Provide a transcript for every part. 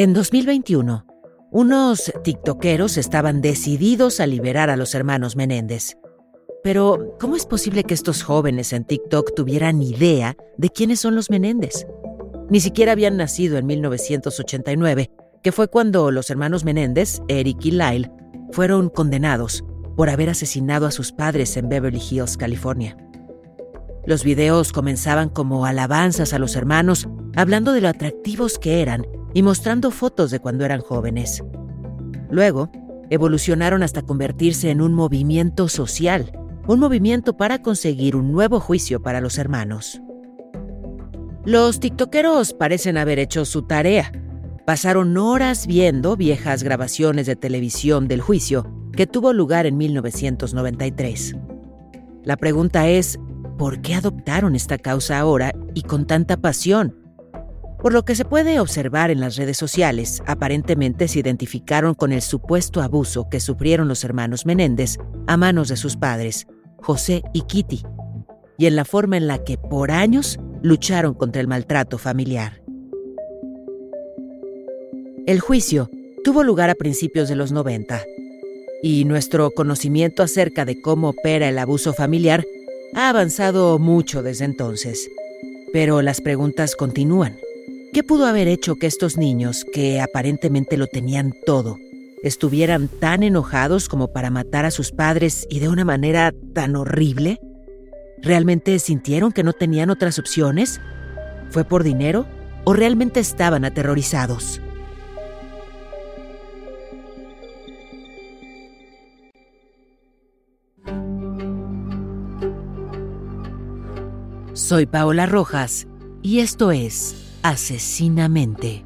En 2021, unos tiktokeros estaban decididos a liberar a los hermanos Menéndez. Pero, ¿cómo es posible que estos jóvenes en TikTok tuvieran idea de quiénes son los Menéndez? Ni siquiera habían nacido en 1989, que fue cuando los hermanos Menéndez, Eric y Lyle, fueron condenados por haber asesinado a sus padres en Beverly Hills, California. Los videos comenzaban como alabanzas a los hermanos, hablando de lo atractivos que eran y mostrando fotos de cuando eran jóvenes. Luego, evolucionaron hasta convertirse en un movimiento social, un movimiento para conseguir un nuevo juicio para los hermanos. Los tiktokeros parecen haber hecho su tarea. Pasaron horas viendo viejas grabaciones de televisión del juicio que tuvo lugar en 1993. La pregunta es, ¿por qué adoptaron esta causa ahora y con tanta pasión? Por lo que se puede observar en las redes sociales, aparentemente se identificaron con el supuesto abuso que sufrieron los hermanos Menéndez a manos de sus padres, José y Kitty, y en la forma en la que por años lucharon contra el maltrato familiar. El juicio tuvo lugar a principios de los 90, y nuestro conocimiento acerca de cómo opera el abuso familiar ha avanzado mucho desde entonces. Pero las preguntas continúan. ¿Qué pudo haber hecho que estos niños, que aparentemente lo tenían todo, estuvieran tan enojados como para matar a sus padres y de una manera tan horrible? ¿Realmente sintieron que no tenían otras opciones? ¿Fue por dinero o realmente estaban aterrorizados? Soy Paola Rojas y esto es Asesinamente,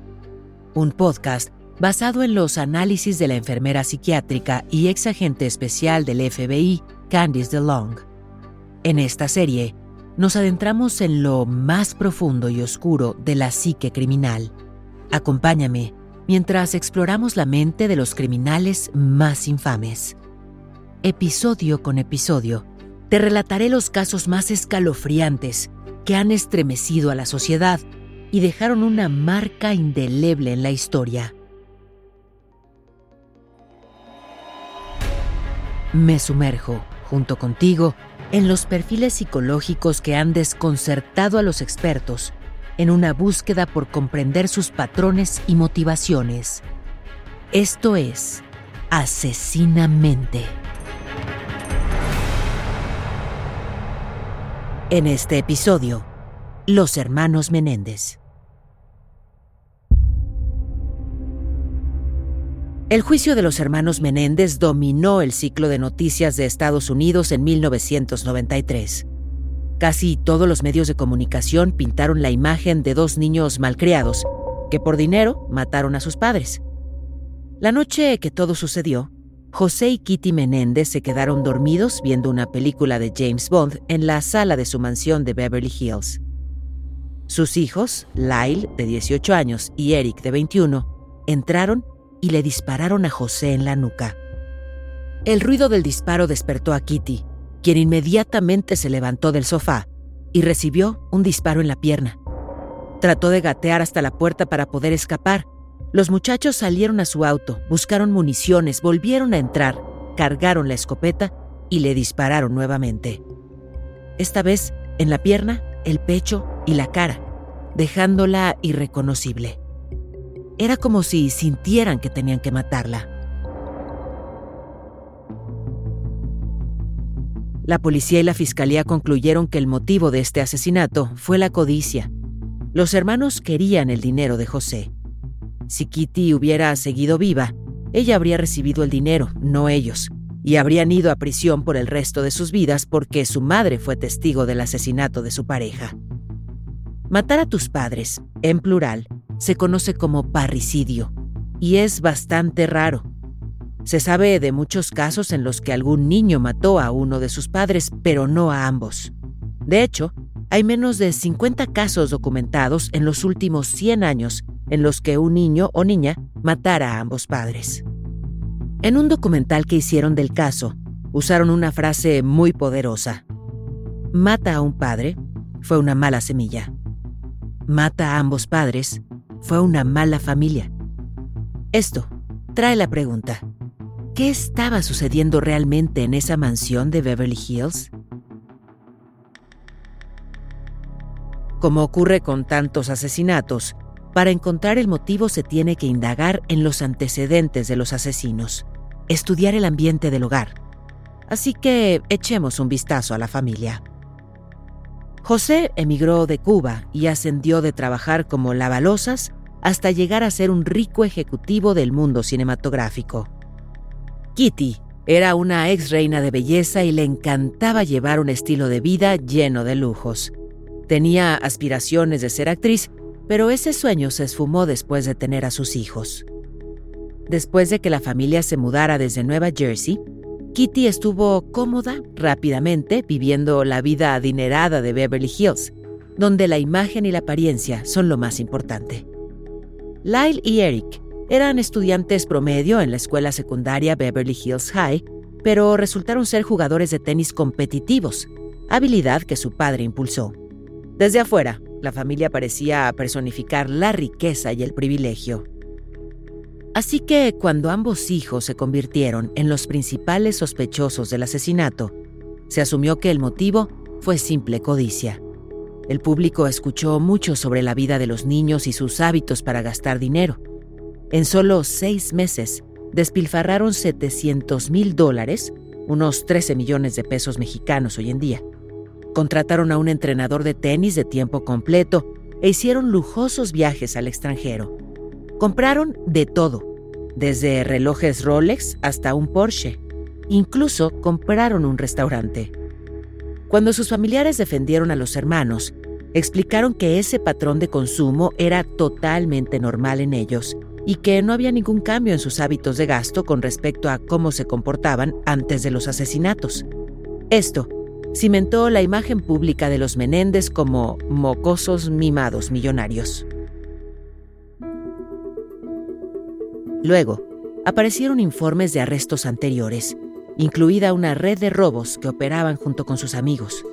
un podcast basado en los análisis de la enfermera psiquiátrica y ex agente especial del FBI, Candice DeLong. En esta serie, nos adentramos en lo más profundo y oscuro de la psique criminal. Acompáñame mientras exploramos la mente de los criminales más infames. Episodio con episodio, te relataré los casos más escalofriantes que han estremecido a la sociedad y dejaron una marca indeleble en la historia. Me sumerjo, junto contigo, en los perfiles psicológicos que han desconcertado a los expertos en una búsqueda por comprender sus patrones y motivaciones. Esto es Asesinamente. En este episodio, los hermanos Menéndez. El juicio de los hermanos Menéndez dominó el ciclo de noticias de Estados Unidos en 1993. Casi todos los medios de comunicación pintaron la imagen de dos niños malcriados que por dinero mataron a sus padres. La noche que todo sucedió, José y Kitty Menéndez se quedaron dormidos viendo una película de James Bond en la sala de su mansión de Beverly Hills. Sus hijos, Lyle, de 18 años, y Eric, de 21, entraron y le dispararon a José en la nuca. El ruido del disparo despertó a Kitty, quien inmediatamente se levantó del sofá y recibió un disparo en la pierna. Trató de gatear hasta la puerta para poder escapar. Los muchachos salieron a su auto, buscaron municiones, volvieron a entrar, cargaron la escopeta y le dispararon nuevamente. Esta vez en la pierna, el pecho y la cara, dejándola irreconocible. Era como si sintieran que tenían que matarla. La policía y la fiscalía concluyeron que el motivo de este asesinato fue la codicia. Los hermanos querían el dinero de José. Si Kitty hubiera seguido viva, ella habría recibido el dinero, no ellos, y habrían ido a prisión por el resto de sus vidas porque su madre fue testigo del asesinato de su pareja. Matar a tus padres, en plural, se conoce como parricidio y es bastante raro. Se sabe de muchos casos en los que algún niño mató a uno de sus padres, pero no a ambos. De hecho, hay menos de 50 casos documentados en los últimos 100 años en los que un niño o niña matara a ambos padres. En un documental que hicieron del caso, usaron una frase muy poderosa. Mata a un padre fue una mala semilla. Mata a ambos padres fue una mala familia. Esto trae la pregunta, ¿qué estaba sucediendo realmente en esa mansión de Beverly Hills? Como ocurre con tantos asesinatos, para encontrar el motivo se tiene que indagar en los antecedentes de los asesinos estudiar el ambiente del hogar. Así que echemos un vistazo a la familia. José emigró de Cuba y ascendió de trabajar como lavalosas hasta llegar a ser un rico ejecutivo del mundo cinematográfico. Kitty era una ex reina de belleza y le encantaba llevar un estilo de vida lleno de lujos. Tenía aspiraciones de ser actriz, pero ese sueño se esfumó después de tener a sus hijos. Después de que la familia se mudara desde Nueva Jersey, Kitty estuvo cómoda rápidamente viviendo la vida adinerada de Beverly Hills, donde la imagen y la apariencia son lo más importante. Lyle y Eric eran estudiantes promedio en la escuela secundaria Beverly Hills High, pero resultaron ser jugadores de tenis competitivos, habilidad que su padre impulsó. Desde afuera, la familia parecía personificar la riqueza y el privilegio. Así que cuando ambos hijos se convirtieron en los principales sospechosos del asesinato, se asumió que el motivo fue simple codicia. El público escuchó mucho sobre la vida de los niños y sus hábitos para gastar dinero. En solo seis meses, despilfarraron 700 mil dólares, unos 13 millones de pesos mexicanos hoy en día. Contrataron a un entrenador de tenis de tiempo completo e hicieron lujosos viajes al extranjero. Compraron de todo, desde relojes Rolex hasta un Porsche. Incluso compraron un restaurante. Cuando sus familiares defendieron a los hermanos, explicaron que ese patrón de consumo era totalmente normal en ellos y que no había ningún cambio en sus hábitos de gasto con respecto a cómo se comportaban antes de los asesinatos. Esto cimentó la imagen pública de los Menéndez como mocosos mimados millonarios. Luego, aparecieron informes de arrestos anteriores, incluida una red de robos que operaban junto con sus amigos.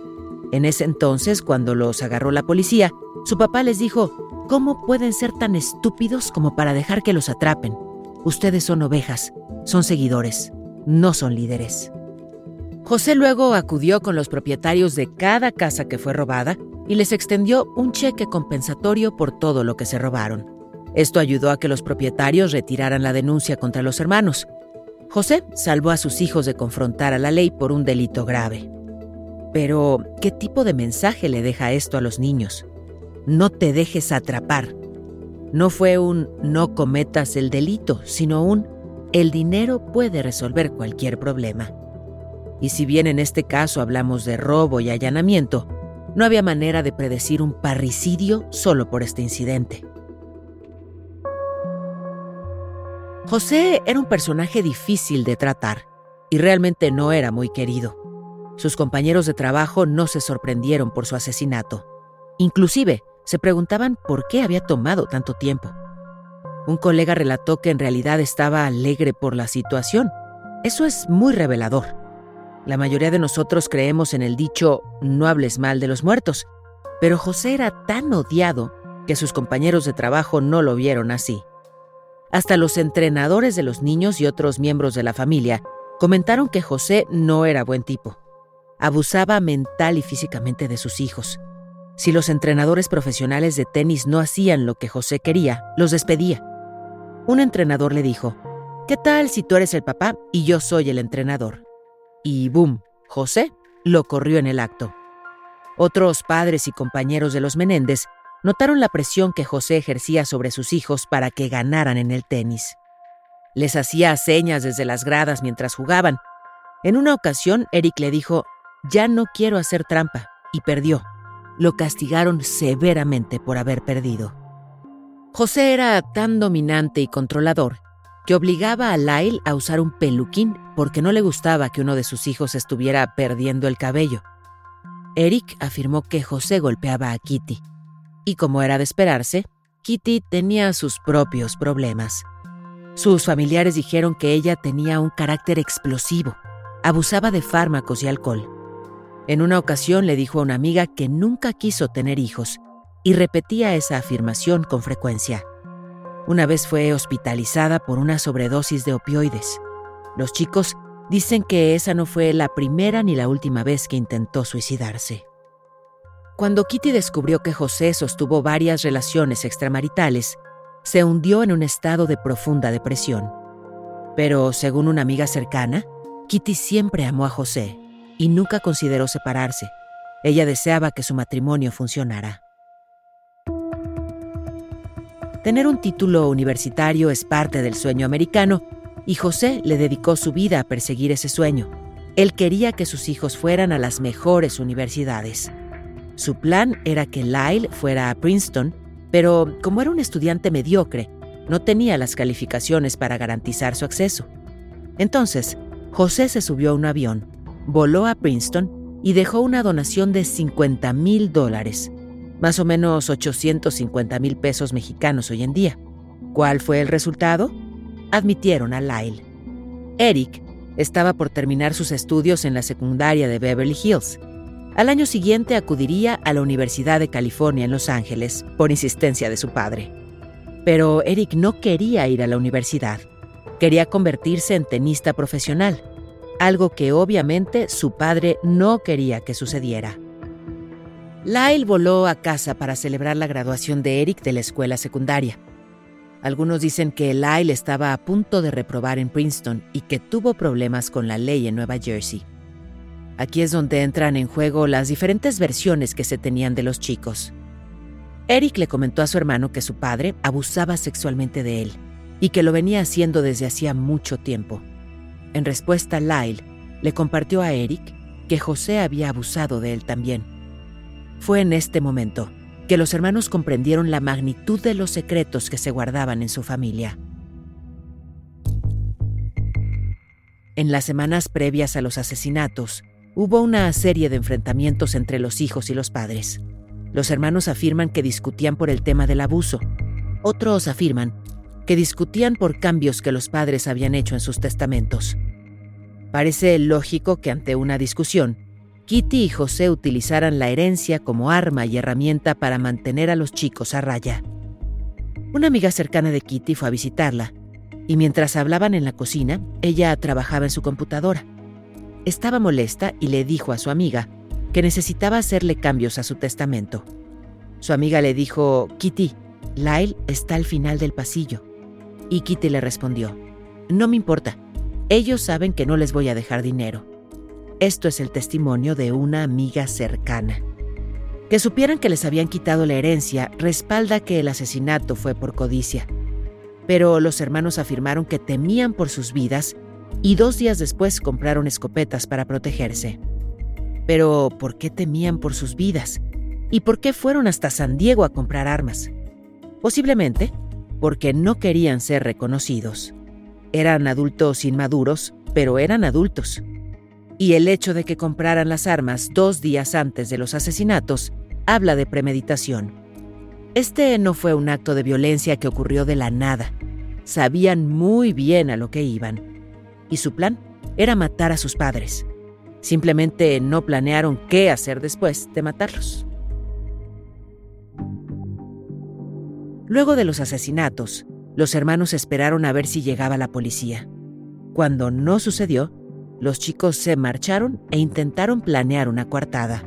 En ese entonces, cuando los agarró la policía, su papá les dijo, ¿cómo pueden ser tan estúpidos como para dejar que los atrapen? Ustedes son ovejas, son seguidores, no son líderes. José luego acudió con los propietarios de cada casa que fue robada y les extendió un cheque compensatorio por todo lo que se robaron. Esto ayudó a que los propietarios retiraran la denuncia contra los hermanos. José salvó a sus hijos de confrontar a la ley por un delito grave. Pero, ¿qué tipo de mensaje le deja esto a los niños? No te dejes atrapar. No fue un no cometas el delito, sino un el dinero puede resolver cualquier problema. Y si bien en este caso hablamos de robo y allanamiento, no había manera de predecir un parricidio solo por este incidente. José era un personaje difícil de tratar y realmente no era muy querido. Sus compañeros de trabajo no se sorprendieron por su asesinato. Inclusive se preguntaban por qué había tomado tanto tiempo. Un colega relató que en realidad estaba alegre por la situación. Eso es muy revelador. La mayoría de nosotros creemos en el dicho no hables mal de los muertos, pero José era tan odiado que sus compañeros de trabajo no lo vieron así. Hasta los entrenadores de los niños y otros miembros de la familia comentaron que José no era buen tipo. Abusaba mental y físicamente de sus hijos. Si los entrenadores profesionales de tenis no hacían lo que José quería, los despedía. Un entrenador le dijo, ¿qué tal si tú eres el papá y yo soy el entrenador? Y boom, José lo corrió en el acto. Otros padres y compañeros de los Menéndez notaron la presión que José ejercía sobre sus hijos para que ganaran en el tenis. Les hacía señas desde las gradas mientras jugaban, En una ocasión, Eric le dijo, ya no quiero hacer trampa, y perdió. Lo castigaron severamente por haber perdido. José era tan dominante y controlador que obligaba a Lyle a usar un peluquín porque no le gustaba que uno de sus hijos estuviera perdiendo el cabello. Eric afirmó que José golpeaba a Kitty, y como era de esperarse, Kitty tenía sus propios problemas. Sus familiares dijeron que ella tenía un carácter explosivo, abusaba de fármacos y alcohol. En una ocasión le dijo a una amiga que nunca quiso tener hijos y repetía esa afirmación con frecuencia. Una vez fue hospitalizada por una sobredosis de opioides. Los chicos dicen que esa no fue la primera ni la última vez que intentó suicidarse. Cuando Kitty descubrió que José sostuvo varias relaciones extramaritales, se hundió en un estado de profunda depresión. Pero, según una amiga cercana, Kitty siempre amó a José y nunca consideró separarse. Ella deseaba que su matrimonio funcionara. Tener un título universitario es parte del sueño americano y José le dedicó su vida a perseguir ese sueño. Él quería que sus hijos fueran a las mejores universidades. Su plan era que Lyle fuera a Princeton, pero como era un estudiante mediocre, no tenía las calificaciones para garantizar su acceso. Entonces, José se subió a un avión, voló a Princeton y dejó una donación de 50 mil dólares, más o menos 850 mil pesos mexicanos hoy en día. ¿Cuál fue el resultado? Admitieron a Lyle. Eric estaba por terminar sus estudios en la secundaria de Beverly Hills. Al año siguiente acudiría a la Universidad de California en Los Ángeles por insistencia de su padre. Pero Eric no quería ir a la universidad. Quería convertirse en tenista profesional, algo que obviamente su padre no quería que sucediera. Lyle voló a casa para celebrar la graduación de Eric de la escuela secundaria. Algunos dicen que Lyle estaba a punto de reprobar en Princeton y que tuvo problemas con la ley en Nueva Jersey. Aquí es donde entran en juego las diferentes versiones que se tenían de los chicos. Eric le comentó a su hermano que su padre abusaba sexualmente de él y que lo venía haciendo desde hacía mucho tiempo. En respuesta, Lyle le compartió a Eric que José había abusado de él también fue en este momento que los hermanos comprendieron la magnitud de los secretos que se guardaban en su familia. En las semanas previas a los asesinatos, hubo una serie de enfrentamientos entre los hijos y los padres. Los hermanos afirman que discutían por el tema del abuso. Otros afirman que discutían por cambios que los padres habían hecho en sus testamentos. Parece lógico que ante una discusión, Kitty y José utilizaran la herencia como arma y herramienta para mantener a los chicos a raya. Una amiga cercana de Kitty fue a visitarla, y mientras hablaban en la cocina, ella trabajaba en su computadora. Estaba molesta y le dijo a su amiga que necesitaba hacerle cambios a su testamento. Su amiga le dijo, Kitty, Lyle está al final del pasillo. Y Kitty le respondió, no me importa, ellos saben que no les voy a dejar dinero. Esto es el testimonio de una amiga cercana. Que supieran que les habían quitado la herencia respalda que el asesinato fue por codicia. Pero los hermanos afirmaron que temían por sus vidas y dos días después compraron escopetas para protegerse. Pero, ¿por qué temían por sus vidas? ¿Y por qué fueron hasta San Diego a comprar armas? Posiblemente porque no querían ser reconocidos. Eran adultos inmaduros, pero eran adultos y el hecho de que compraran las armas dos días antes de los asesinatos habla de premeditación. Este no fue un acto de violencia que ocurrió de la nada. Sabían muy bien a lo que iban. Y su plan era matar a sus padres. Simplemente no planearon qué hacer después de matarlos. Luego de los asesinatos, los hermanos esperaron a ver si llegaba la policía. Cuando no sucedió, los chicos se marcharon e intentaron planear una coartada.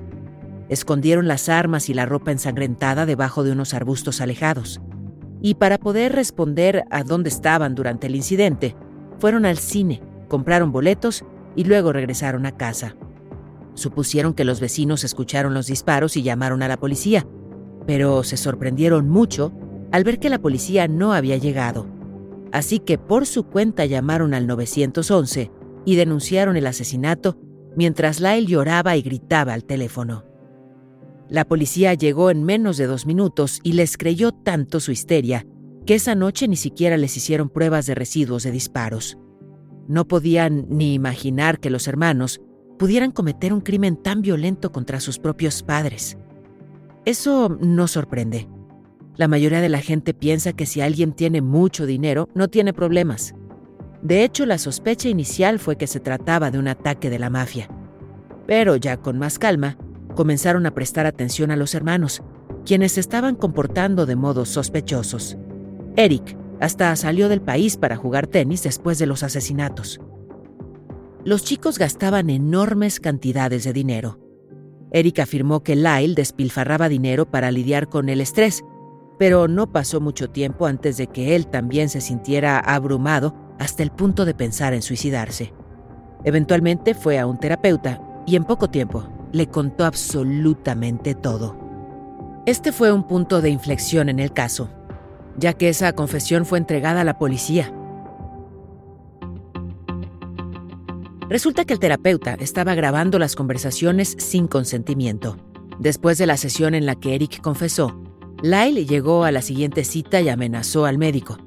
Escondieron las armas y la ropa ensangrentada debajo de unos arbustos alejados. Y para poder responder a dónde estaban durante el incidente, fueron al cine, compraron boletos y luego regresaron a casa. Supusieron que los vecinos escucharon los disparos y llamaron a la policía, pero se sorprendieron mucho al ver que la policía no había llegado. Así que por su cuenta llamaron al 911 y denunciaron el asesinato mientras Lyle lloraba y gritaba al teléfono. La policía llegó en menos de dos minutos y les creyó tanto su histeria que esa noche ni siquiera les hicieron pruebas de residuos de disparos. No podían ni imaginar que los hermanos pudieran cometer un crimen tan violento contra sus propios padres. Eso no sorprende. La mayoría de la gente piensa que si alguien tiene mucho dinero, no tiene problemas. De hecho, la sospecha inicial fue que se trataba de un ataque de la mafia. Pero ya con más calma, comenzaron a prestar atención a los hermanos, quienes estaban comportando de modos sospechosos. Eric hasta salió del país para jugar tenis después de los asesinatos. Los chicos gastaban enormes cantidades de dinero. Eric afirmó que Lyle despilfarraba dinero para lidiar con el estrés, pero no pasó mucho tiempo antes de que él también se sintiera abrumado hasta el punto de pensar en suicidarse. Eventualmente fue a un terapeuta y en poco tiempo le contó absolutamente todo. Este fue un punto de inflexión en el caso, ya que esa confesión fue entregada a la policía. Resulta que el terapeuta estaba grabando las conversaciones sin consentimiento. Después de la sesión en la que Eric confesó, Lyle llegó a la siguiente cita y amenazó al médico.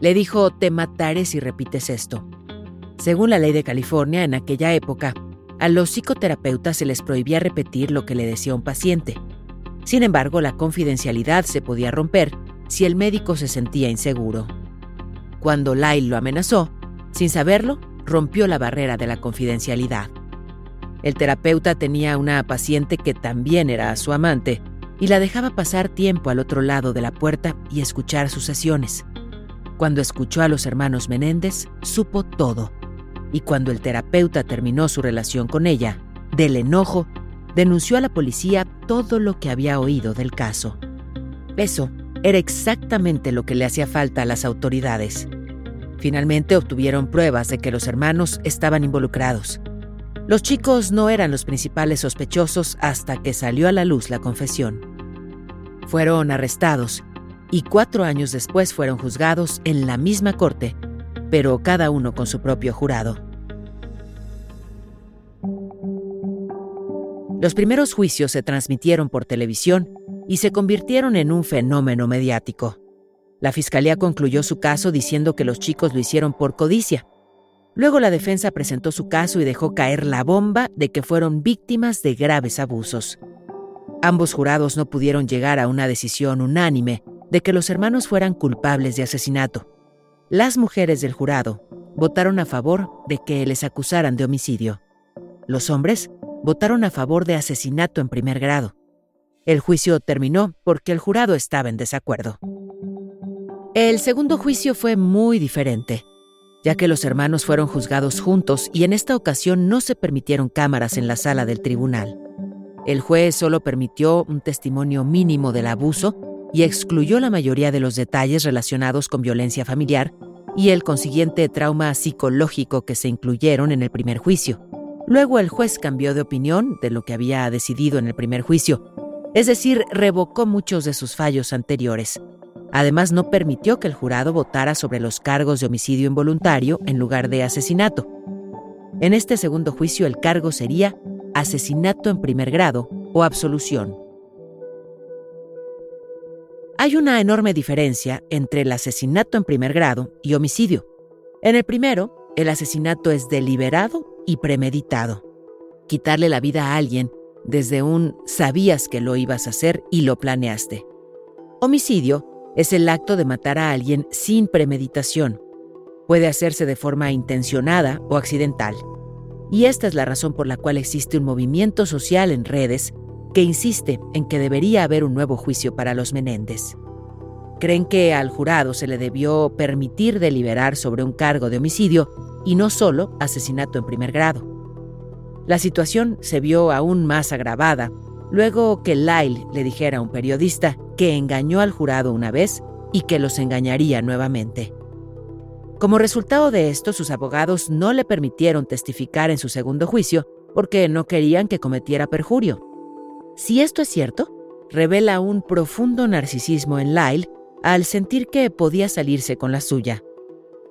Le dijo, te mataré si repites esto. Según la ley de California, en aquella época, a los psicoterapeutas se les prohibía repetir lo que le decía un paciente. Sin embargo, la confidencialidad se podía romper si el médico se sentía inseguro. Cuando Lyle lo amenazó, sin saberlo, rompió la barrera de la confidencialidad. El terapeuta tenía una paciente que también era su amante y la dejaba pasar tiempo al otro lado de la puerta y escuchar sus sesiones. Cuando escuchó a los hermanos Menéndez, supo todo. Y cuando el terapeuta terminó su relación con ella, del enojo, denunció a la policía todo lo que había oído del caso. Eso era exactamente lo que le hacía falta a las autoridades. Finalmente obtuvieron pruebas de que los hermanos estaban involucrados. Los chicos no eran los principales sospechosos hasta que salió a la luz la confesión. Fueron arrestados y cuatro años después fueron juzgados en la misma corte, pero cada uno con su propio jurado. Los primeros juicios se transmitieron por televisión y se convirtieron en un fenómeno mediático. La fiscalía concluyó su caso diciendo que los chicos lo hicieron por codicia. Luego la defensa presentó su caso y dejó caer la bomba de que fueron víctimas de graves abusos. Ambos jurados no pudieron llegar a una decisión unánime de que los hermanos fueran culpables de asesinato. Las mujeres del jurado votaron a favor de que les acusaran de homicidio. Los hombres votaron a favor de asesinato en primer grado. El juicio terminó porque el jurado estaba en desacuerdo. El segundo juicio fue muy diferente, ya que los hermanos fueron juzgados juntos y en esta ocasión no se permitieron cámaras en la sala del tribunal. El juez solo permitió un testimonio mínimo del abuso y excluyó la mayoría de los detalles relacionados con violencia familiar y el consiguiente trauma psicológico que se incluyeron en el primer juicio. Luego el juez cambió de opinión de lo que había decidido en el primer juicio es decir, revocó muchos de sus fallos anteriores. Además, no permitió que el jurado votara sobre los cargos de homicidio involuntario en lugar de asesinato. En este segundo juicio el cargo sería asesinato en primer grado o absolución. Hay una enorme diferencia entre el asesinato en primer grado y homicidio. En el primero, el asesinato es deliberado y premeditado. Quitarle la vida a alguien desde un sabías que lo ibas a hacer y lo planeaste. Homicidio es el acto de matar a alguien sin premeditación. Puede hacerse de forma intencionada o accidental. Y esta es la razón por la cual existe un movimiento social en redes que insiste en que debería haber un nuevo juicio para los Menéndez. Creen que al jurado se le debió permitir deliberar sobre un cargo de homicidio y no solo asesinato en primer grado. La situación se vio aún más agravada luego que Lyle le dijera a un periodista que engañó al jurado una vez y que los engañaría nuevamente. Como resultado de esto, sus abogados no le permitieron testificar en su segundo juicio porque no querían que cometiera perjurio. Si esto es cierto, revela un profundo narcisismo en Lyle al sentir que podía salirse con la suya.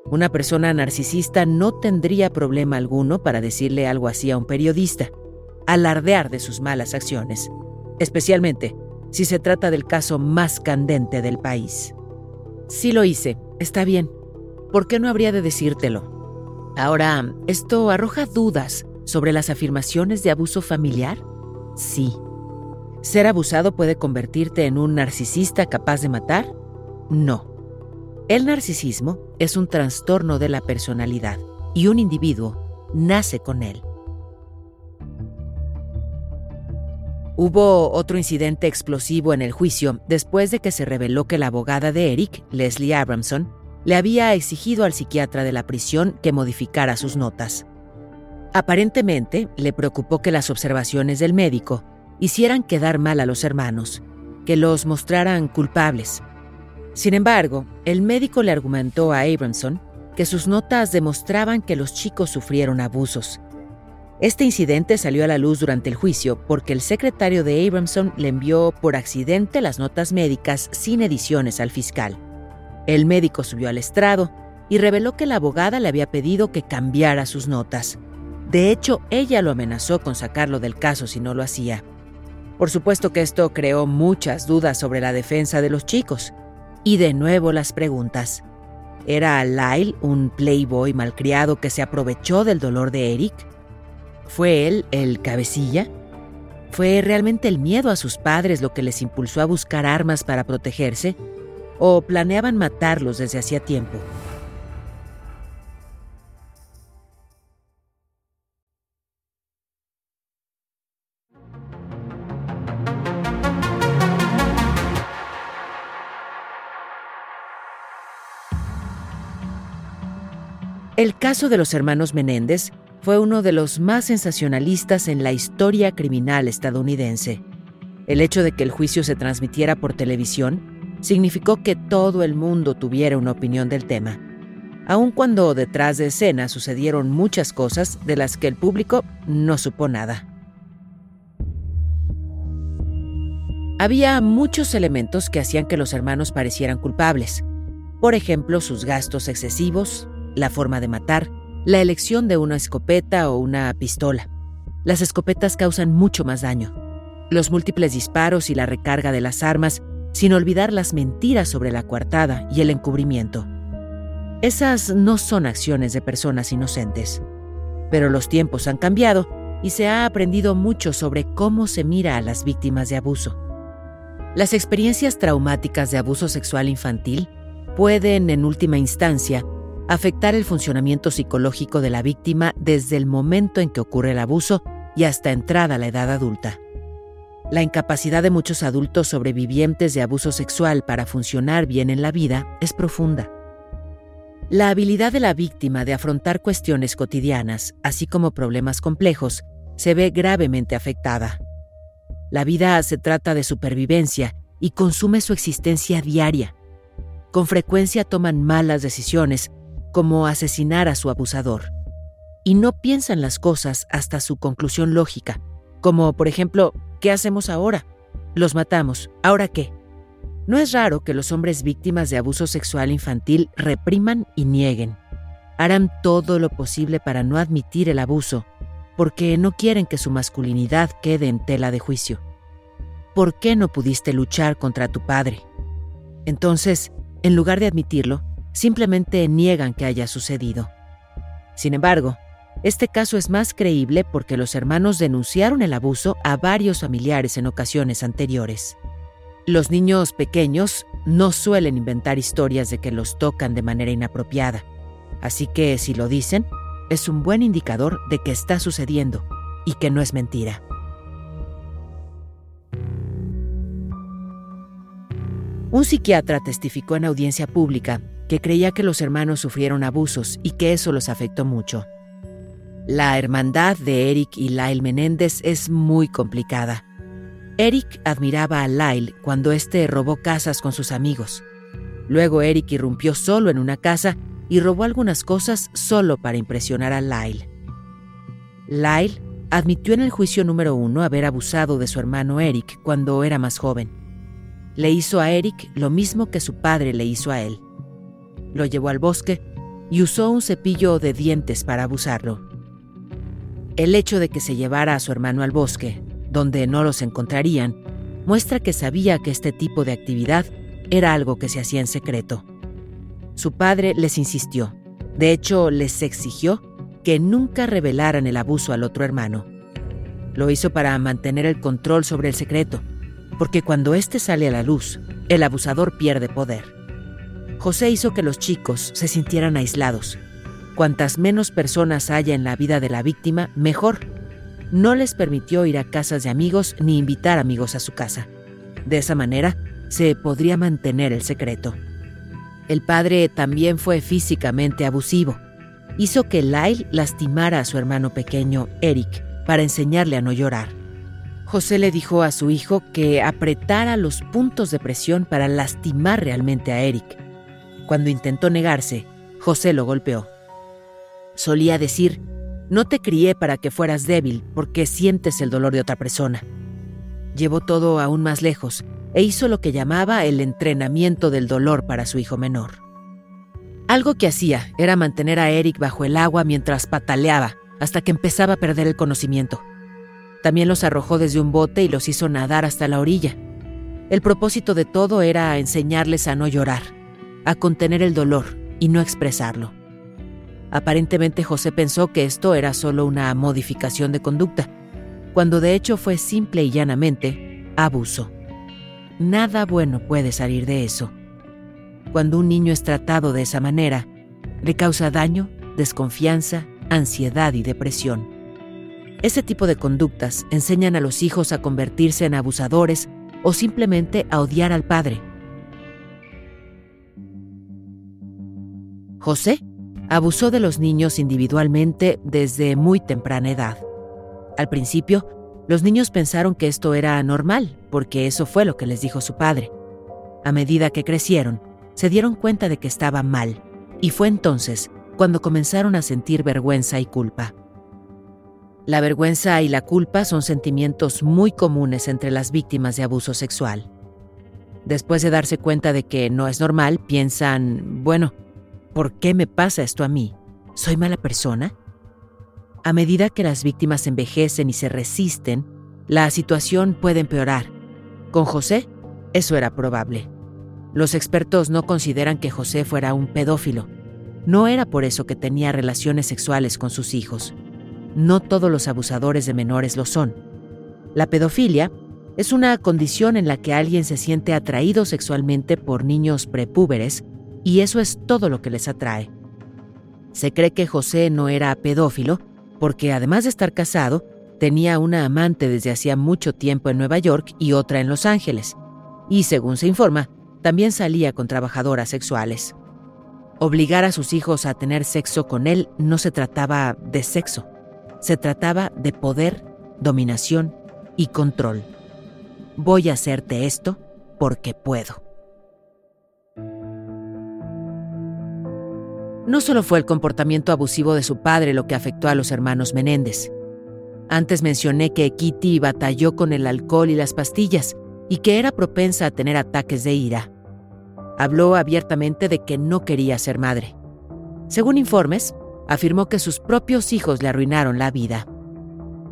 Una persona narcisista no tendría problema alguno para decirle algo así a un periodista, alardear de sus malas acciones, especialmente si se trata del caso más candente del país. Sí lo hice, está bien. ¿Por qué no habría de decírtelo? Ahora, ¿esto arroja dudas sobre las afirmaciones de abuso familiar? Sí. ¿Ser abusado puede convertirte en un narcisista capaz de matar? No. El narcisismo es un trastorno de la personalidad y un individuo nace con él. Hubo otro incidente explosivo en el juicio después de que se reveló que la abogada de Eric, Leslie Abramson, le había exigido al psiquiatra de la prisión que modificara sus notas. Aparentemente, le preocupó que las observaciones del médico hicieran quedar mal a los hermanos, que los mostraran culpables. Sin embargo, el médico le argumentó a Abramson que sus notas demostraban que los chicos sufrieron abusos este incidente salió a la luz durante el juicio porque el secretario de Abramson le envió por accidente las notas médicas sin ediciones al fiscal. El médico subió al estrado y reveló que la abogada le había pedido que cambiara sus notas. De hecho, ella lo amenazó con sacarlo del caso si no lo hacía. Por supuesto que esto creó muchas dudas sobre la defensa de los chicos. Y de nuevo las preguntas. ¿Era Lyle un playboy malcriado que se aprovechó del dolor de Eric? ¿Fue él el cabecilla? ¿Fue realmente el miedo a sus padres lo que les impulsó a buscar armas para protegerse? ¿O planeaban matarlos desde hacía tiempo? El caso de los hermanos Menéndez fue uno de los más sensacionalistas en la historia criminal estadounidense. El hecho de que el juicio se transmitiera por televisión significó que todo el mundo tuviera una opinión del tema, aun cuando detrás de escena sucedieron muchas cosas de las que el público no supo nada. Había muchos elementos que hacían que los hermanos parecieran culpables. Por ejemplo, sus gastos excesivos, la forma de matar, la elección de una escopeta o una pistola. Las escopetas causan mucho más daño. Los múltiples disparos y la recarga de las armas, sin olvidar las mentiras sobre la coartada y el encubrimiento. Esas no son acciones de personas inocentes. Pero los tiempos han cambiado y se ha aprendido mucho sobre cómo se mira a las víctimas de abuso. Las experiencias traumáticas de abuso sexual infantil pueden, en última instancia, afectar el funcionamiento psicológico de la víctima desde el momento en que ocurre el abuso y hasta entrada a la edad adulta. La incapacidad de muchos adultos sobrevivientes de abuso sexual para funcionar bien en la vida es profunda. La habilidad de la víctima de afrontar cuestiones cotidianas, así como problemas complejos, se ve gravemente afectada. La vida se trata de supervivencia y consume su existencia diaria. Con frecuencia toman malas decisiones como asesinar a su abusador. Y no piensan las cosas hasta su conclusión lógica, como por ejemplo, ¿qué hacemos ahora? Los matamos, ¿ahora qué? No es raro que los hombres víctimas de abuso sexual infantil repriman y nieguen. Harán todo lo posible para no admitir el abuso, porque no quieren que su masculinidad quede en tela de juicio. ¿Por qué no pudiste luchar contra tu padre? Entonces, en lugar de admitirlo, simplemente niegan que haya sucedido. Sin embargo, este caso es más creíble porque los hermanos denunciaron el abuso a varios familiares en ocasiones anteriores. Los niños pequeños no suelen inventar historias de que los tocan de manera inapropiada, así que si lo dicen, es un buen indicador de que está sucediendo y que no es mentira. Un psiquiatra testificó en audiencia pública que creía que los hermanos sufrieron abusos y que eso los afectó mucho. La hermandad de Eric y Lyle Menéndez es muy complicada. Eric admiraba a Lyle cuando éste robó casas con sus amigos. Luego Eric irrumpió solo en una casa y robó algunas cosas solo para impresionar a Lyle. Lyle admitió en el juicio número uno haber abusado de su hermano Eric cuando era más joven. Le hizo a Eric lo mismo que su padre le hizo a él lo llevó al bosque, y usó un cepillo de dientes para abusarlo. El hecho de que se llevara a su hermano al bosque, donde no los encontrarían, muestra que sabía que este tipo de actividad era algo que se hacía en secreto. Su padre les insistió, de hecho les exigió que nunca revelaran el abuso al otro hermano. Lo hizo para mantener el control sobre el secreto, porque cuando éste sale a la luz, el abusador pierde poder. José hizo que los chicos se sintieran aislados. Cuantas menos personas haya en la vida de la víctima, mejor. No les permitió ir a casas de amigos ni invitar amigos a su casa. De esa manera, se podría mantener el secreto. El padre también fue físicamente abusivo. Hizo que Lyle lastimara a su hermano pequeño, Eric, para enseñarle a no llorar. José le dijo a su hijo que apretara los puntos de presión para lastimar realmente a Eric. Cuando intentó negarse, José lo golpeó. Solía decir, no te crié para que fueras débil porque sientes el dolor de otra persona. Llevó todo aún más lejos e hizo lo que llamaba el entrenamiento del dolor para su hijo menor. Algo que hacía era mantener a Eric bajo el agua mientras pataleaba hasta que empezaba a perder el conocimiento. También los arrojó desde un bote y los hizo nadar hasta la orilla. El propósito de todo era enseñarles a no llorar, a contener el dolor y no expresarlo. Aparentemente José pensó que esto era solo una modificación de conducta, cuando de hecho fue simple y llanamente abuso. Nada bueno puede salir de eso. Cuando un niño es tratado de esa manera, le causa daño, desconfianza, ansiedad y depresión. Ese tipo de conductas enseñan a los hijos a convertirse en abusadores o simplemente a odiar al padre. José abusó de los niños individualmente desde muy temprana edad. Al principio, los niños pensaron que esto era normal, porque eso fue lo que les dijo su padre. A medida que crecieron, se dieron cuenta de que estaba mal, y fue entonces cuando comenzaron a sentir vergüenza y culpa. La vergüenza y la culpa son sentimientos muy comunes entre las víctimas de abuso sexual. Después de darse cuenta de que no es normal, piensan, bueno, ¿por qué me pasa esto a mí? ¿Soy mala persona? A medida que las víctimas envejecen y se resisten, la situación puede empeorar. Con José, eso era probable. Los expertos no consideran que José fuera un pedófilo. No era por eso que tenía relaciones sexuales con sus hijos. No todos los abusadores de menores lo son. La pedofilia es una condición en la que alguien se siente atraído sexualmente por niños prepúberes y eso es todo lo que les atrae. Se cree que José no era pedófilo porque además de estar casado, tenía una amante desde hacía mucho tiempo en Nueva York y otra en Los Ángeles, y según se informa, también salía con trabajadoras sexuales. Obligar a sus hijos a tener sexo con él no se trataba de sexo, se trataba de poder, dominación y control. Voy a hacerte esto porque puedo. No solo fue el comportamiento abusivo de su padre lo que afectó a los hermanos Menéndez. Antes mencioné que Kitty batalló con el alcohol y las pastillas y que era propensa a tener ataques de ira. Habló abiertamente de que no quería ser madre. Según informes, afirmó que sus propios hijos le arruinaron la vida.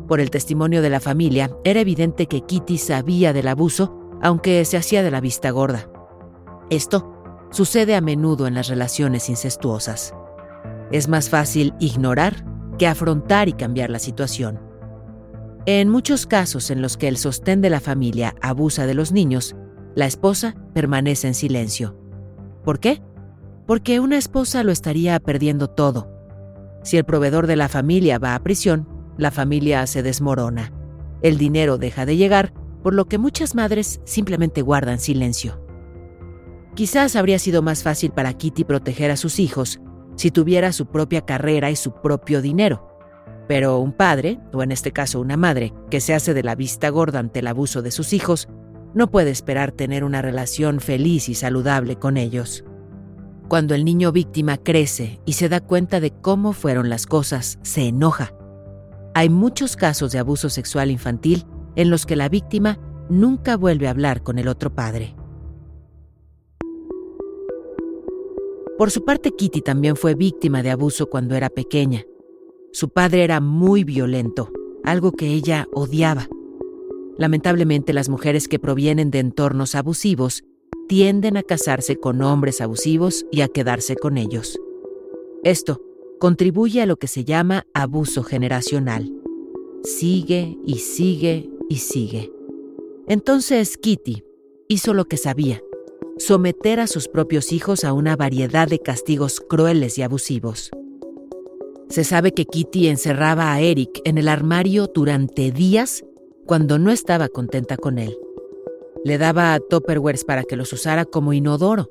Por el testimonio de la familia, era evidente que Kitty sabía del abuso, aunque se hacía de la vista gorda. Esto sucede a menudo en las relaciones incestuosas. Es más fácil ignorar que afrontar y cambiar la situación. En muchos casos en los que el sostén de la familia abusa de los niños, la esposa permanece en silencio. ¿Por qué? Porque una esposa lo estaría perdiendo todo. Si el proveedor de la familia va a prisión, la familia se desmorona. El dinero deja de llegar, por lo que muchas madres simplemente guardan silencio. Quizás habría sido más fácil para Kitty proteger a sus hijos si tuviera su propia carrera y su propio dinero. Pero un padre, o en este caso una madre, que se hace de la vista gorda ante el abuso de sus hijos, no puede esperar tener una relación feliz y saludable con ellos. Cuando el niño víctima crece y se da cuenta de cómo fueron las cosas, se enoja. Hay muchos casos de abuso sexual infantil en los que la víctima nunca vuelve a hablar con el otro padre. Por su parte, Kitty también fue víctima de abuso cuando era pequeña. Su padre era muy violento, algo que ella odiaba. Lamentablemente, las mujeres que provienen de entornos abusivos tienden a casarse con hombres abusivos y a quedarse con ellos. Esto contribuye a lo que se llama abuso generacional. Sigue y sigue y sigue. Entonces Kitty hizo lo que sabía, someter a sus propios hijos a una variedad de castigos crueles y abusivos. Se sabe que Kitty encerraba a Eric en el armario durante días cuando no estaba contenta con él. Le daba topperwares para que los usara como inodoro.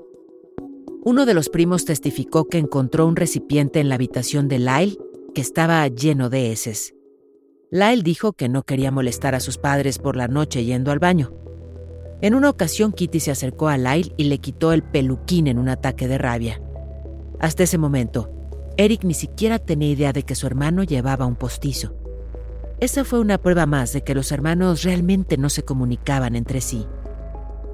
Uno de los primos testificó que encontró un recipiente en la habitación de Lyle que estaba lleno de heces. Lyle dijo que no quería molestar a sus padres por la noche yendo al baño. En una ocasión Kitty se acercó a Lyle y le quitó el peluquín en un ataque de rabia. Hasta ese momento, Eric ni siquiera tenía idea de que su hermano llevaba un postizo. Esa fue una prueba más de que los hermanos realmente no se comunicaban entre sí.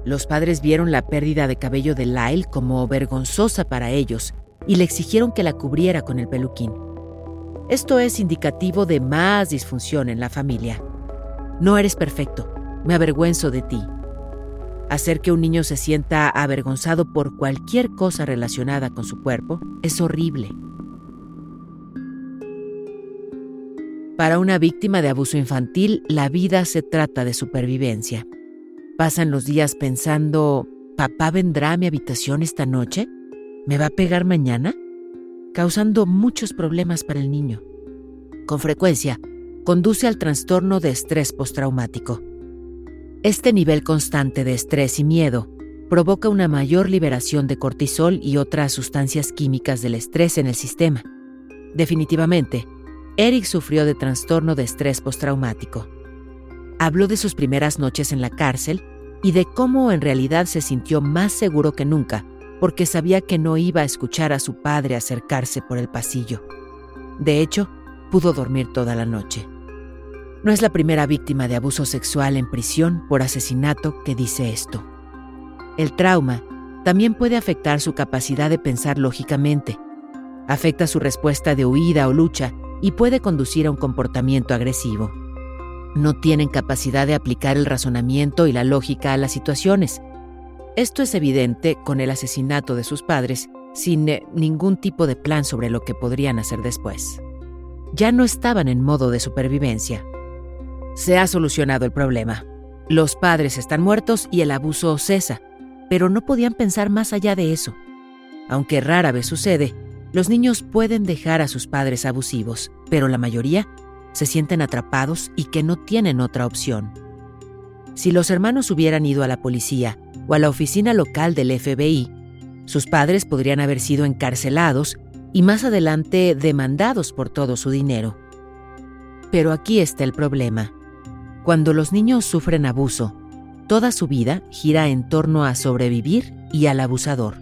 Los padres vieron la pérdida de cabello de Lyle como vergonzosa para ellos y le exigieron que la cubriera con el peluquín. Esto es indicativo de más disfunción en la familia. No eres perfecto, me avergüenzo de ti. Hacer que un niño se sienta avergonzado por cualquier cosa relacionada con su cuerpo es horrible. Para una víctima de abuso infantil, la vida se trata de supervivencia. Pasan los días pensando, ¿papá vendrá a mi habitación esta noche? ¿Me va a pegar mañana? causando muchos problemas para el niño. Con frecuencia, conduce al trastorno de estrés postraumático. Este nivel constante de estrés y miedo provoca una mayor liberación de cortisol y otras sustancias químicas del estrés en el sistema. Definitivamente, Eric sufrió de trastorno de estrés postraumático. Habló de sus primeras noches en la cárcel y de cómo en realidad se sintió más seguro que nunca porque sabía que no iba a escuchar a su padre acercarse por el pasillo. De hecho, pudo dormir toda la noche. No es la primera víctima de abuso sexual en prisión por asesinato que dice esto. El trauma también puede afectar su capacidad de pensar lógicamente, afecta su respuesta de huida o lucha y puede conducir a un comportamiento agresivo. No tienen capacidad de aplicar el razonamiento y la lógica a las situaciones, esto es evidente con el asesinato de sus padres sin eh, ningún tipo de plan sobre lo que podrían hacer después. Ya no estaban en modo de supervivencia. Se ha solucionado el problema. Los padres están muertos y el abuso cesa, pero no podían pensar más allá de eso. Aunque rara vez sucede, los niños pueden dejar a sus padres abusivos, pero la mayoría se sienten atrapados y que no tienen otra opción. Si los hermanos hubieran ido a la policía o a la oficina local del FBI, sus padres podrían haber sido encarcelados y más adelante demandados por todo su dinero. Pero aquí está el problema. Cuando los niños sufren abuso, toda su vida gira en torno a sobrevivir y al abusador.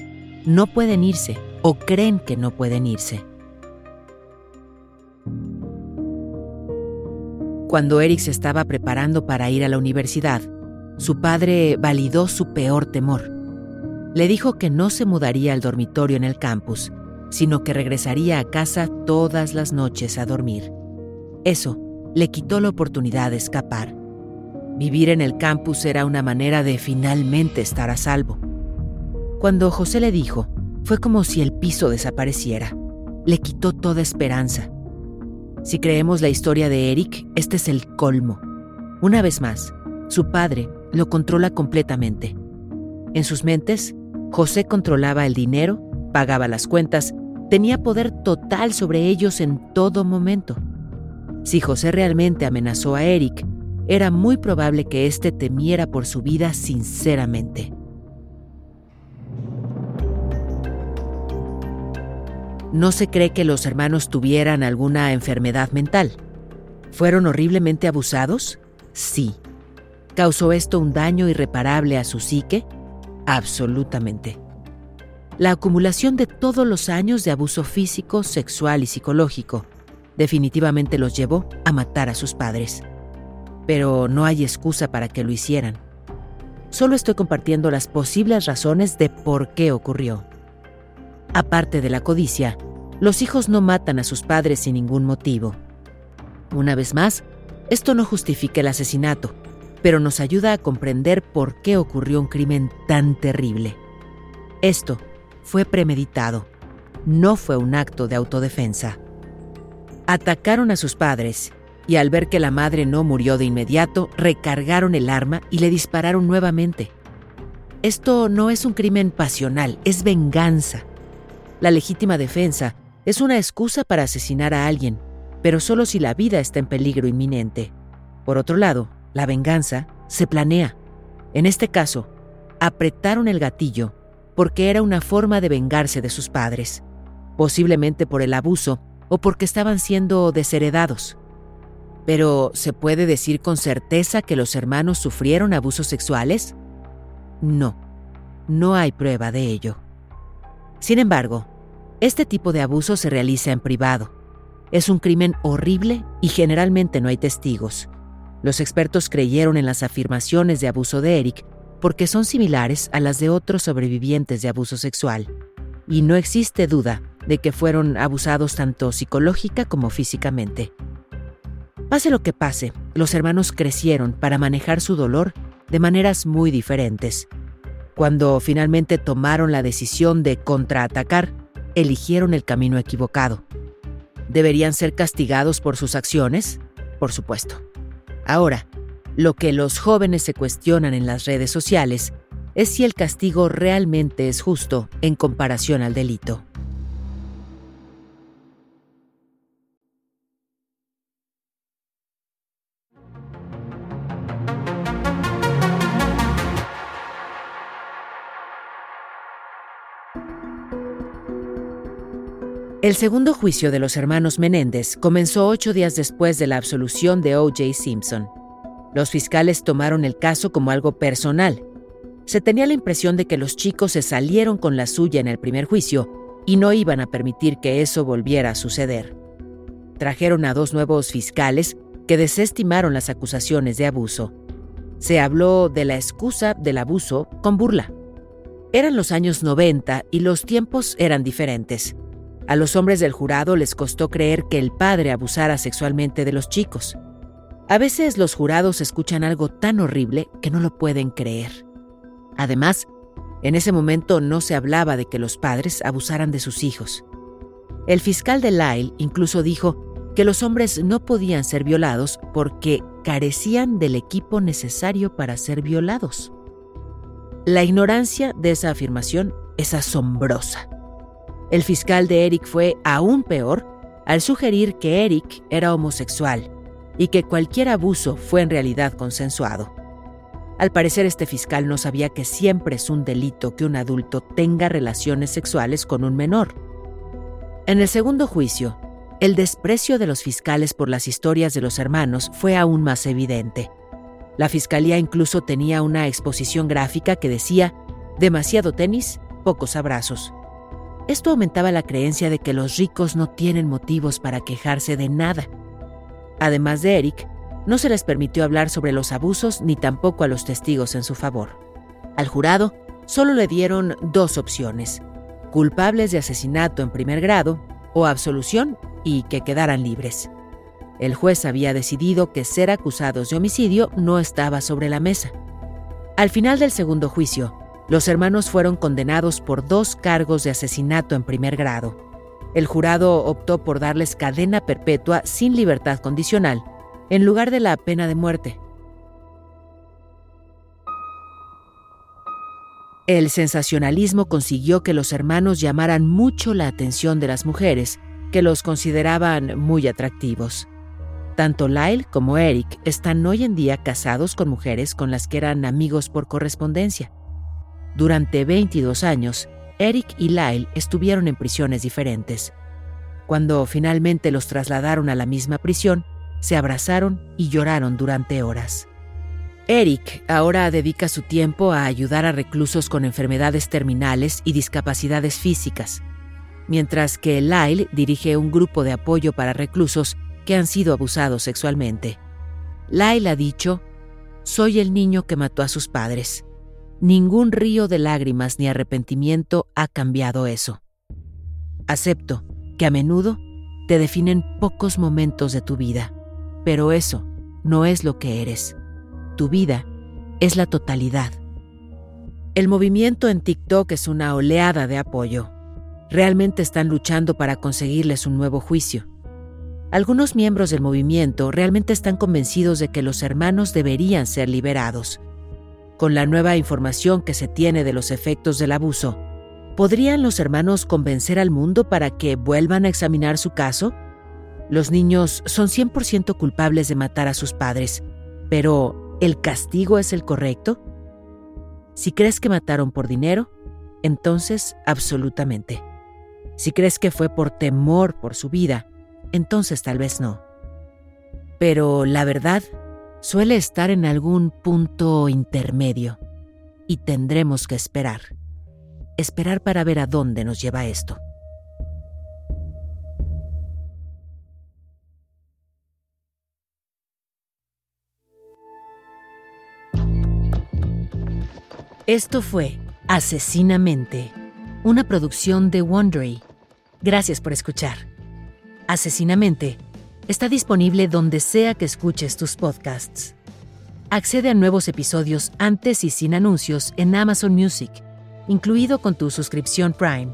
No pueden irse o creen que no pueden irse. Cuando Eric se estaba preparando para ir a la universidad, su padre validó su peor temor. Le dijo que no se mudaría al dormitorio en el campus, sino que regresaría a casa todas las noches a dormir. Eso le quitó la oportunidad de escapar. Vivir en el campus era una manera de finalmente estar a salvo. Cuando José le dijo, fue como si el piso desapareciera. Le quitó toda esperanza. Si creemos la historia de Eric, este es el colmo. Una vez más, su padre lo controla completamente. En sus mentes, José controlaba el dinero, pagaba las cuentas, tenía poder total sobre ellos en todo momento. Si José realmente amenazó a Eric, era muy probable que éste temiera por su vida sinceramente. No se cree que los hermanos tuvieran alguna enfermedad mental. ¿Fueron horriblemente abusados? Sí. ¿Causó esto un daño irreparable a su psique? Absolutamente. La acumulación de todos los años de abuso físico, sexual y psicológico definitivamente los llevó a matar a sus padres. Pero no hay excusa para que lo hicieran. Solo estoy compartiendo las posibles razones de por qué ocurrió. Aparte de la codicia, los hijos no matan a sus padres sin ningún motivo. Una vez más, esto no justifica el asesinato, pero nos ayuda a comprender por qué ocurrió un crimen tan terrible. Esto fue premeditado, no fue un acto de autodefensa. Atacaron a sus padres y al ver que la madre no murió de inmediato, recargaron el arma y le dispararon nuevamente. Esto no es un crimen pasional, es venganza. La legítima defensa es una excusa para asesinar a alguien, pero solo si la vida está en peligro inminente. Por otro lado, la venganza se planea. En este caso, apretaron el gatillo porque era una forma de vengarse de sus padres, posiblemente por el abuso o porque estaban siendo desheredados. Pero, ¿se puede decir con certeza que los hermanos sufrieron abusos sexuales? No, no hay prueba de ello. Sin embargo, este tipo de abuso se realiza en privado. Es un crimen horrible y generalmente no hay testigos. Los expertos creyeron en las afirmaciones de abuso de Eric porque son similares a las de otros sobrevivientes de abuso sexual. Y no existe duda de que fueron abusados tanto psicológica como físicamente. Pase lo que pase, los hermanos crecieron para manejar su dolor de maneras muy diferentes. Cuando finalmente tomaron la decisión de contraatacar, eligieron el camino equivocado. ¿Deberían ser castigados por sus acciones? Por supuesto. Ahora, lo que los jóvenes se cuestionan en las redes sociales es si el castigo realmente es justo en comparación al delito. El segundo juicio de los hermanos Menéndez comenzó ocho días después de la absolución de O.J. Simpson. Los fiscales tomaron el caso como algo personal. Se tenía la impresión de que los chicos se salieron con la suya en el primer juicio y no iban a permitir que eso volviera a suceder. Trajeron a dos nuevos fiscales que desestimaron las acusaciones de abuso. Se habló de la excusa del abuso con burla. Eran los años 90 y los tiempos eran diferentes. A los hombres del jurado les costó creer que el padre abusara sexualmente de los chicos. A veces los jurados escuchan algo tan horrible que no lo pueden creer. Además, en ese momento no se hablaba de que los padres abusaran de sus hijos. El fiscal de Lyle incluso dijo que los hombres no podían ser violados porque carecían del equipo necesario para ser violados. La ignorancia de esa afirmación es asombrosa. El fiscal de Eric fue aún peor al sugerir que Eric era homosexual y que cualquier abuso fue en realidad consensuado. Al parecer este fiscal no sabía que siempre es un delito que un adulto tenga relaciones sexuales con un menor. En el segundo juicio, el desprecio de los fiscales por las historias de los hermanos fue aún más evidente. La fiscalía incluso tenía una exposición gráfica que decía, demasiado tenis, pocos abrazos. Esto aumentaba la creencia de que los ricos no tienen motivos para quejarse de nada. Además de Eric, no se les permitió hablar sobre los abusos ni tampoco a los testigos en su favor. Al jurado solo le dieron dos opciones, culpables de asesinato en primer grado o absolución y que quedaran libres. El juez había decidido que ser acusados de homicidio no estaba sobre la mesa. Al final del segundo juicio, los hermanos fueron condenados por dos cargos de asesinato en primer grado. El jurado optó por darles cadena perpetua sin libertad condicional, en lugar de la pena de muerte. El sensacionalismo consiguió que los hermanos llamaran mucho la atención de las mujeres, que los consideraban muy atractivos. Tanto Lyle como Eric están hoy en día casados con mujeres con las que eran amigos por correspondencia. Durante 22 años, Eric y Lyle estuvieron en prisiones diferentes. Cuando finalmente los trasladaron a la misma prisión, se abrazaron y lloraron durante horas. Eric ahora dedica su tiempo a ayudar a reclusos con enfermedades terminales y discapacidades físicas, mientras que Lyle dirige un grupo de apoyo para reclusos que han sido abusados sexualmente. Lyle ha dicho, soy el niño que mató a sus padres. Ningún río de lágrimas ni arrepentimiento ha cambiado eso. Acepto que a menudo te definen pocos momentos de tu vida, pero eso no es lo que eres. Tu vida es la totalidad. El movimiento en TikTok es una oleada de apoyo. Realmente están luchando para conseguirles un nuevo juicio. Algunos miembros del movimiento realmente están convencidos de que los hermanos deberían ser liberados. Con la nueva información que se tiene de los efectos del abuso, ¿podrían los hermanos convencer al mundo para que vuelvan a examinar su caso? Los niños son 100% culpables de matar a sus padres, pero ¿el castigo es el correcto? Si crees que mataron por dinero, entonces absolutamente. Si crees que fue por temor por su vida, entonces tal vez no. Pero la verdad suele estar en algún punto intermedio y tendremos que esperar. Esperar para ver a dónde nos lleva esto. Esto fue Asesinamente, una producción de Wondery. Gracias por escuchar. Asesinamente está disponible donde sea que escuches tus podcasts. Accede a nuevos episodios antes y sin anuncios en Amazon Music, incluido con tu suscripción Prime.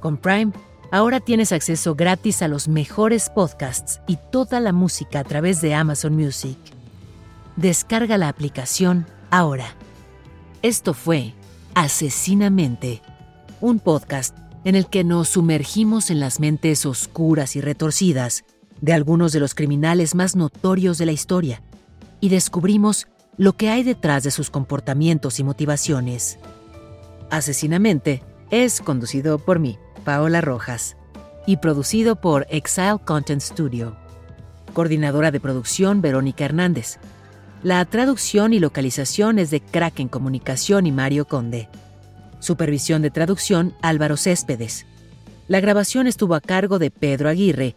Con Prime, ahora tienes acceso gratis a los mejores podcasts y toda la música a través de Amazon Music. Descarga la aplicación ahora. Esto fue Asesinamente, un podcast en el que nos sumergimos en las mentes oscuras y retorcidas de algunos de los criminales más notorios de la historia y descubrimos lo que hay detrás de sus comportamientos y motivaciones. Asesinamente es conducido por mí, Paola Rojas, y producido por Exile Content Studio. Coordinadora de producción, Verónica Hernández. La traducción y localización es de Kraken Comunicación y Mario Conde. Supervisión de traducción Álvaro Céspedes. La grabación estuvo a cargo de Pedro Aguirre